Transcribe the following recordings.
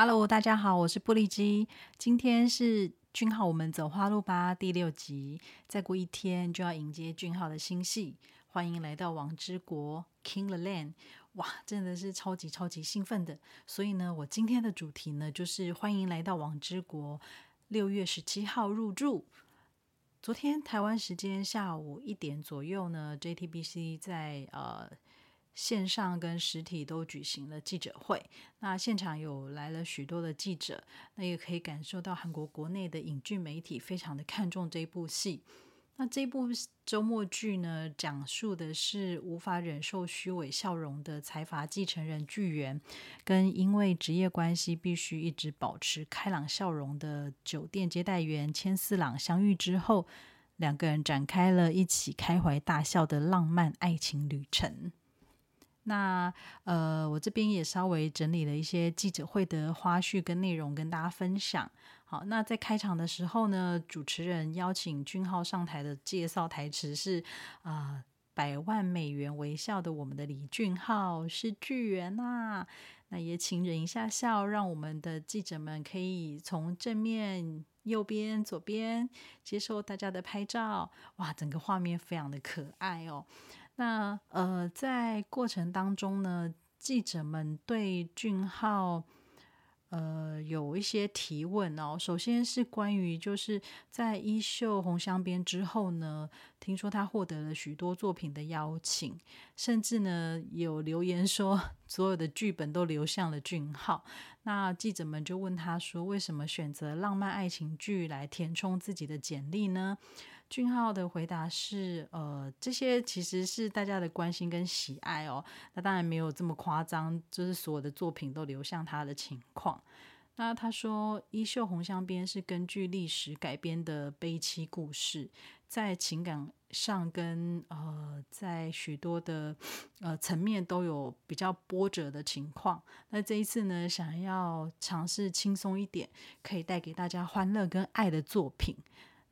Hello，大家好，我是玻璃基。今天是俊浩，我们走花路吧第六集。再过一天就要迎接俊浩的新戏，欢迎来到王之国 King the Land。哇，真的是超级超级兴奋的。所以呢，我今天的主题呢，就是欢迎来到王之国。六月十七号入住。昨天台湾时间下午一点左右呢，JTBC 在呃。线上跟实体都举行了记者会，那现场有来了许多的记者，那也可以感受到韩国国内的影剧媒体非常的看重这部戏。那这部周末剧呢，讲述的是无法忍受虚伪笑容的财阀继承人巨源，跟因为职业关系必须一直保持开朗笑容的酒店接待员千四郎相遇之后，两个人展开了一起开怀大笑的浪漫爱情旅程。那呃，我这边也稍微整理了一些记者会的花絮跟内容跟大家分享。好，那在开场的时候呢，主持人邀请俊浩上台的介绍台词是啊，百万美元微笑的我们的李俊浩是巨人呐。那也请忍一下笑，让我们的记者们可以从正面、右边、左边接受大家的拍照。哇，整个画面非常的可爱哦。那呃，在过程当中呢，记者们对俊浩呃有一些提问哦。首先是关于就是在《衣袖红香边》之后呢，听说他获得了许多作品的邀请，甚至呢有留言说 所有的剧本都流向了俊浩。那记者们就问他说，为什么选择浪漫爱情剧来填充自己的简历呢？俊浩的回答是：呃，这些其实是大家的关心跟喜爱哦。那当然没有这么夸张，就是所有的作品都流向他的情况。那他说，《衣袖红香边》是根据历史改编的悲戚故事，在情感上跟呃，在许多的呃层面都有比较波折的情况。那这一次呢，想要尝试轻松一点，可以带给大家欢乐跟爱的作品。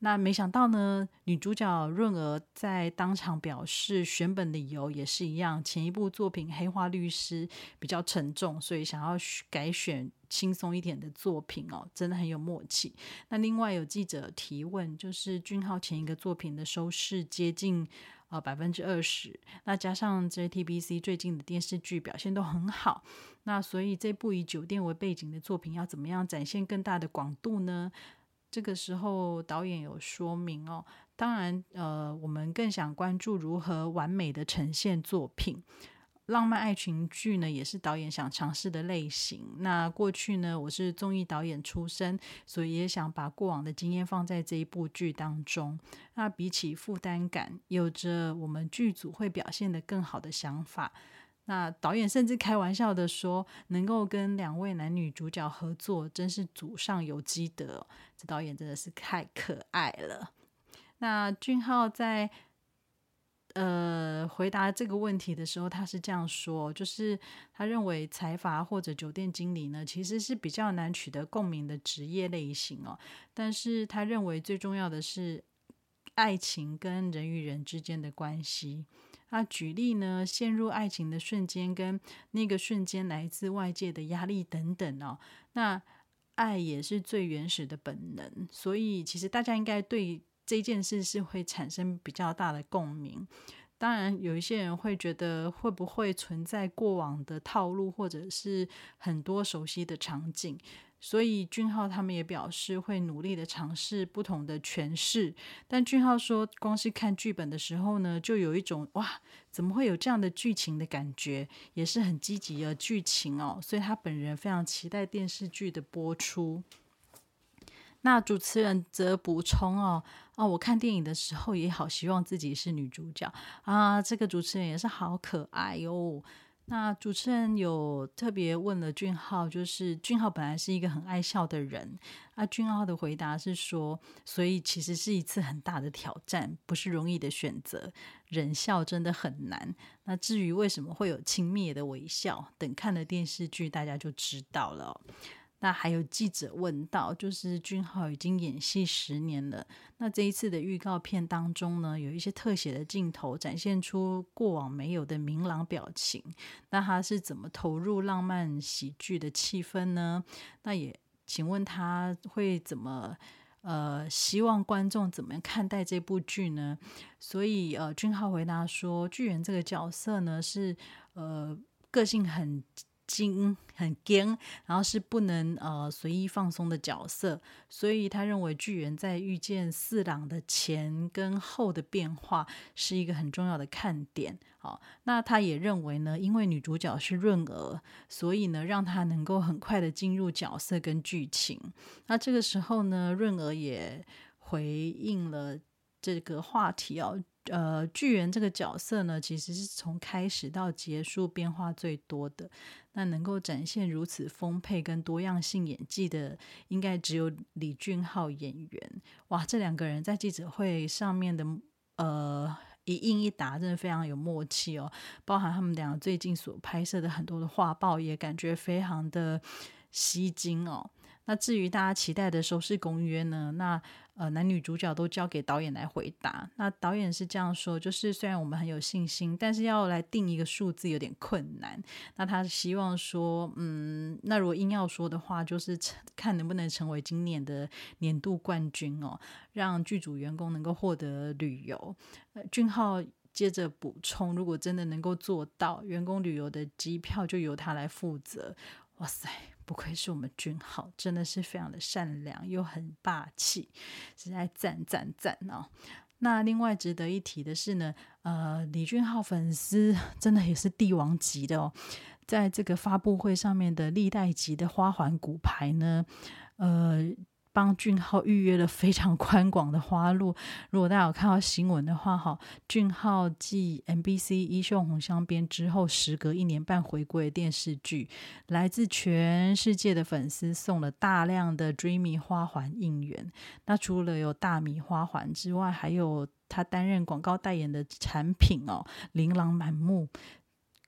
那没想到呢，女主角润儿在当场表示，选本理由也是一样。前一部作品《黑化律师》比较沉重，所以想要改选轻松一点的作品哦，真的很有默契。那另外有记者提问，就是俊浩前一个作品的收视接近呃百分之二十，那加上 JTBC 最近的电视剧表现都很好，那所以这部以酒店为背景的作品要怎么样展现更大的广度呢？这个时候，导演有说明哦。当然，呃，我们更想关注如何完美的呈现作品。浪漫爱情剧呢，也是导演想尝试的类型。那过去呢，我是综艺导演出身，所以也想把过往的经验放在这一部剧当中。那比起负担感，有着我们剧组会表现的更好的想法。那导演甚至开玩笑的说：“能够跟两位男女主角合作，真是祖上有积德。”这导演真的是太可爱了。那俊浩在呃回答这个问题的时候，他是这样说：“就是他认为财阀或者酒店经理呢，其实是比较难取得共鸣的职业类型哦。但是他认为最重要的是爱情跟人与人之间的关系。”那举例呢？陷入爱情的瞬间，跟那个瞬间来自外界的压力等等哦。那爱也是最原始的本能，所以其实大家应该对这件事是会产生比较大的共鸣。当然，有一些人会觉得会不会存在过往的套路，或者是很多熟悉的场景。所以俊浩他们也表示会努力的尝试不同的诠释，但俊浩说，光是看剧本的时候呢，就有一种哇，怎么会有这样的剧情的感觉，也是很积极的剧情哦。所以他本人非常期待电视剧的播出。那主持人则补充哦，哦，我看电影的时候也好希望自己是女主角啊，这个主持人也是好可爱哟。那主持人有特别问了俊浩，就是俊浩本来是一个很爱笑的人，啊，俊浩的回答是说，所以其实是一次很大的挑战，不是容易的选择，忍笑真的很难。那至于为什么会有轻蔑的微笑，等看了电视剧大家就知道了。那还有记者问到，就是俊浩已经演戏十年了，那这一次的预告片当中呢，有一些特写的镜头展现出过往没有的明朗表情，那他是怎么投入浪漫喜剧的气氛呢？那也请问他会怎么？呃，希望观众怎么看待这部剧呢？所以，呃，俊浩回答说，巨人这个角色呢，是呃个性很。精很坚，然后是不能呃随意放松的角色，所以他认为巨人在遇见四郎的前跟后的变化是一个很重要的看点。好，那他也认为呢，因为女主角是润儿，所以呢让他能够很快的进入角色跟剧情。那这个时候呢，润儿也回应了这个话题哦。呃，巨人这个角色呢，其实是从开始到结束变化最多的。那能够展现如此丰沛跟多样性演技的，应该只有李俊浩演员。哇，这两个人在记者会上面的呃一应一答，真的非常有默契哦。包含他们俩最近所拍摄的很多的画报，也感觉非常的吸睛哦。那至于大家期待的收视公约呢？那呃，男女主角都交给导演来回答。那导演是这样说，就是虽然我们很有信心，但是要来定一个数字有点困难。那他希望说，嗯，那如果硬要说的话，就是看能不能成为今年的年度冠军哦，让剧组员工能够获得旅游。俊浩接着补充，如果真的能够做到，员工旅游的机票就由他来负责。哇塞！不愧是我们君浩，真的是非常的善良又很霸气，实在赞赞赞哦！那另外值得一提的是呢，呃，李俊浩粉丝真的也是帝王级的哦，在这个发布会上面的历代级的花环骨牌呢，呃。帮俊浩预约了非常宽广的花路。如果大家有看到新闻的话，哈，俊浩继 MBC《衣袖红香边》之后，时隔一年半回归电视剧，来自全世界的粉丝送了大量的 Dreamy 花环应援。那除了有大米花环之外，还有他担任广告代言的产品哦，琳琅满目。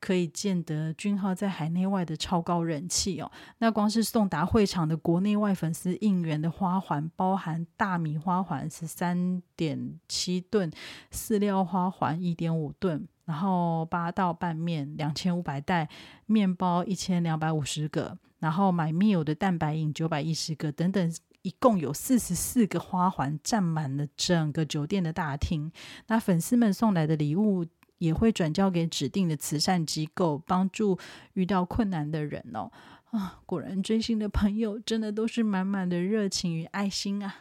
可以见得君浩在海内外的超高人气哦。那光是送达会场的国内外粉丝应援的花环，包含大米花环十三点七吨，饲料花环一点五吨，然后八道拌面两千五百袋，面包一千两百五十个，然后买 meal 的蛋白饮九百一十个等等，一共有四十四个花环占满了整个酒店的大厅。那粉丝们送来的礼物。也会转交给指定的慈善机构，帮助遇到困难的人哦。啊，果然追星的朋友真的都是满满的热情与爱心啊！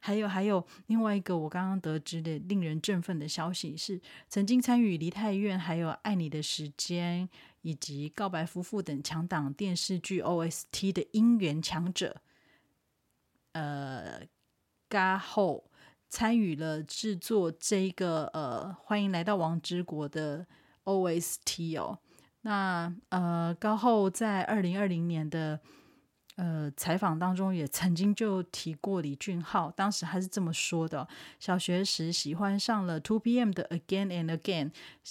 还有还有，另外一个我刚刚得知的令人振奋的消息是，曾经参与《梨泰院》、还有《爱你的时间》以及《告白夫妇》等强档电视剧 OST 的音源强者，呃，嘎后。参与了制作这个呃，欢迎来到王之国的 OST 哦。那呃，高后在二零二零年的呃采访当中，也曾经就提过李俊浩，当时他是这么说的：小学时喜欢上了 Two PM 的 Again and Again，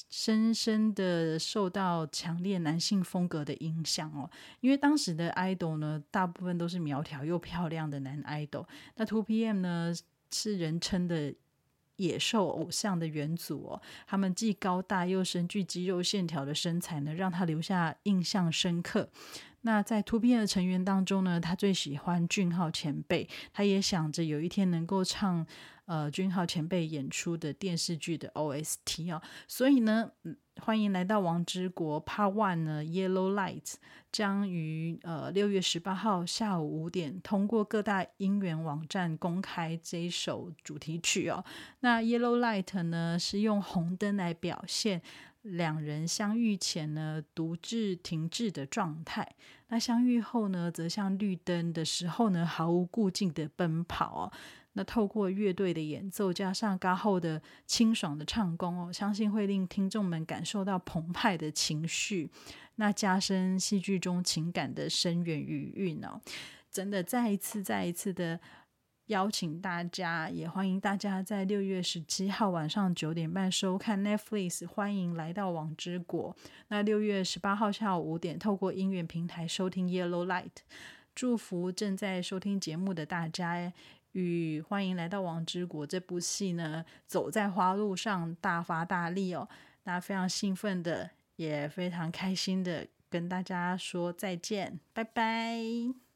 深深的受到强烈男性风格的影响哦。因为当时的 idol 呢，大部分都是苗条又漂亮的男 idol，那 Two PM 呢？是人称的野兽偶像的元祖哦，他们既高大又深具肌肉线条的身材呢，让他留下印象深刻。那在 Two PM 的成员当中呢，他最喜欢俊浩前辈，他也想着有一天能够唱。呃，俊浩前辈演出的电视剧的 OST 啊，所以呢，欢迎来到王之国 Part One 呢，Yellow Light 将于呃六月十八号下午五点通过各大音源网站公开这一首主题曲哦。那 Yellow Light 呢，是用红灯来表现两人相遇前呢独自停滞的状态，那相遇后呢，则像绿灯的时候呢毫无顾忌的奔跑哦。那透过乐队的演奏，加上嘎后的清爽的唱功哦，相信会令听众们感受到澎湃的情绪，那加深戏剧中情感的深远余韵哦。真的再一次、再一次的邀请大家，也欢迎大家在六月十七号晚上九点半收看 Netflix，欢迎来到网之国。那六月十八号下午五点，透过音乐平台收听 Yellow Light。祝福正在收听节目的大家，与欢迎来到《王之国》这部戏呢，走在花路上大发大力哦。那非常兴奋的，也非常开心的跟大家说再见，拜拜。